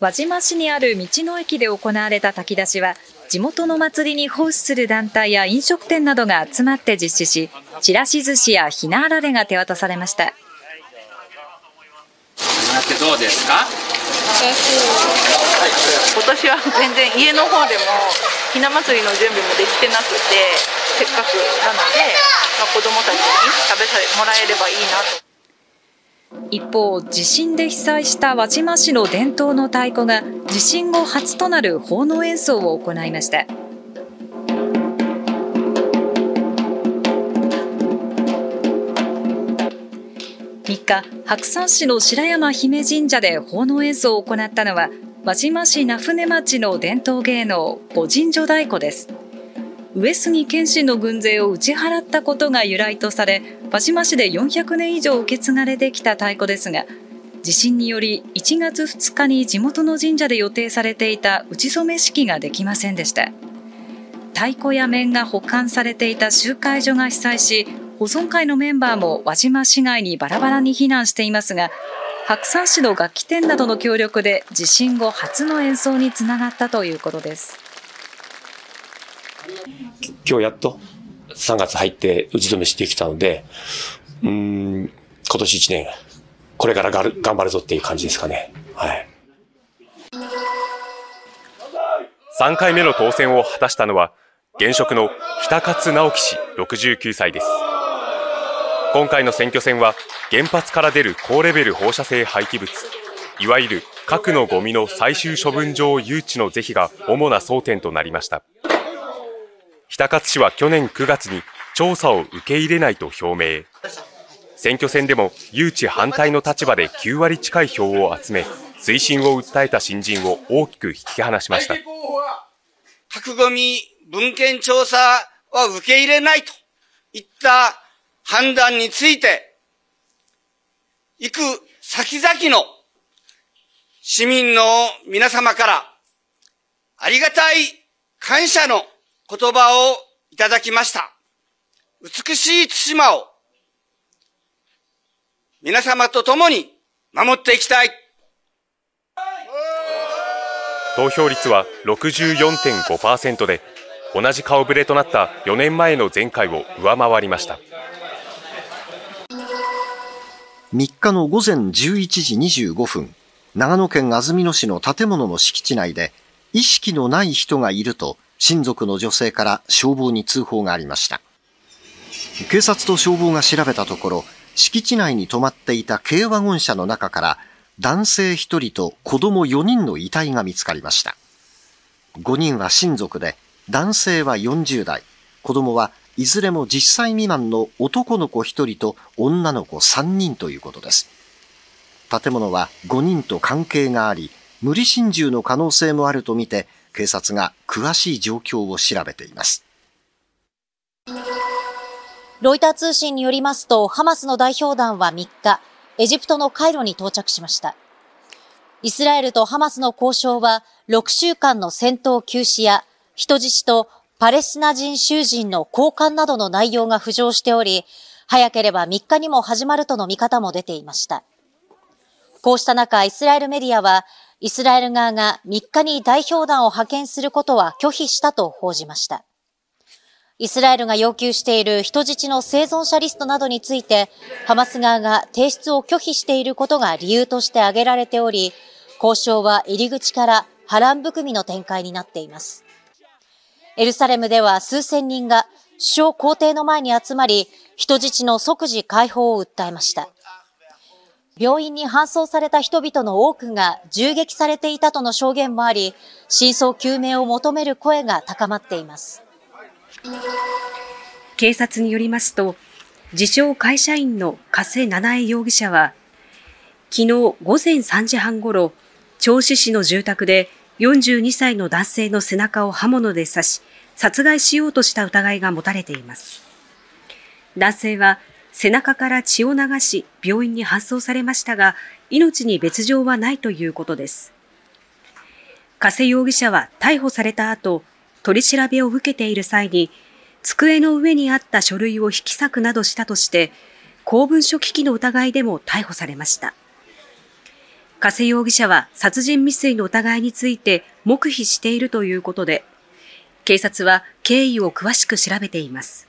輪島市にある道の駅で行われた炊き出しは地元の祭りに奉仕する団体や飲食店などが集まって実施しちらし寿司やひなあられが手渡されましたどうですか？今年は全然家の方でもひな祭りの準備もできてなくてせっかくなので、まあ、子供たちに食べてもらえればいいなと。一方地震で被災した輪島市の伝統の太鼓が地震後初となる奉納演奏を行いました。3日白山市の白山姫神社で奉納演奏を行ったのは輪島市名舟町の伝統芸能御神女太鼓です。上杉謙信の軍勢を打ち払ったことが由来とされ輪島市で400年以上受け継がれてきた太鼓ですが地震により1月2日に地元の神社で予定されていた打ち初め式ができませんでした。太鼓や面が保管されていた集会所が被災し保存会のメンバーも輪島市外にバラバラに避難していますが白山市の楽器店などの協力で地震後初の演奏につながったということです。今日やっと3月入って打ち止めしてきたので、うん、今年1年、これからがる頑張るぞっていう感じですかね。はい。3回目の当選を果たしたのは、現職の北勝直樹氏69歳です。今回の選挙戦は、原発から出る高レベル放射性廃棄物、いわゆる核のゴミの最終処分場誘致の是非が主な争点となりました。北勝市は去年9月に調査を受け入れないと表明。選挙戦でも誘致反対の立場で9割近い票を集め、推進を訴えた新人を大きく引き離しました。核ゴミ文献調査は受け入れないといった判断について、行く先々の市民の皆様からありがたい感謝の言葉をいただきました。美しい対馬を皆様と共に守っていきたい。投票率は64.5%で、同じ顔ぶれとなった4年前の前回を上回りました。3日の午前11時25分、長野県安曇野市の建物の敷地内で、意識のない人がいると親族の女性から消防に通報がありました。警察と消防が調べたところ、敷地内に止まっていた軽ワゴン車の中から男性1人と子供4人の遺体が見つかりました。5人は親族で、男性は40代、子供はいずれも10歳未満の男の子1人と女の子3人ということです。建物は5人と関係があり、無理心中の可能性もあるとみて、警察が詳しい状況を調べています。ロイター通信によりますと、ハマスの代表団は3日、エジプトのカイロに到着しました。イスラエルとハマスの交渉は、6週間の戦闘休止や、人質とパレスチナ人囚人の交換などの内容が浮上しており、早ければ3日にも始まるとの見方も出ていました。こうした中、イスラエルメディアは、イスラエル側が3日に代表団を派遣することは拒否したと報じました。イスラエルが要求している人質の生存者リストなどについて、ハマス側が提出を拒否していることが理由として挙げられており、交渉は入り口から波乱含みの展開になっています。エルサレムでは数千人が首相公邸の前に集まり、人質の即時解放を訴えました。病院に搬送された人々の多くが銃撃されていたとの証言もあり、真相究明を求める声が高まっています。警察によりますと、自称会社員の加瀬七重容疑者は、昨日午前3時半ごろ、銚子市の住宅で42歳の男性の背中を刃物で刺し、殺害しようとした疑いが持たれています。男性は背中から血を流し病院に搬送されましたが、命に別状はないということです。加瀬容疑者は逮捕された後、取り調べを受けている際に、机の上にあった書類を引き裂くなどしたとして、公文書危機の疑いでも逮捕されました。加瀬容疑者は殺人未遂の疑いについて黙秘しているということで、警察は経緯を詳しく調べています。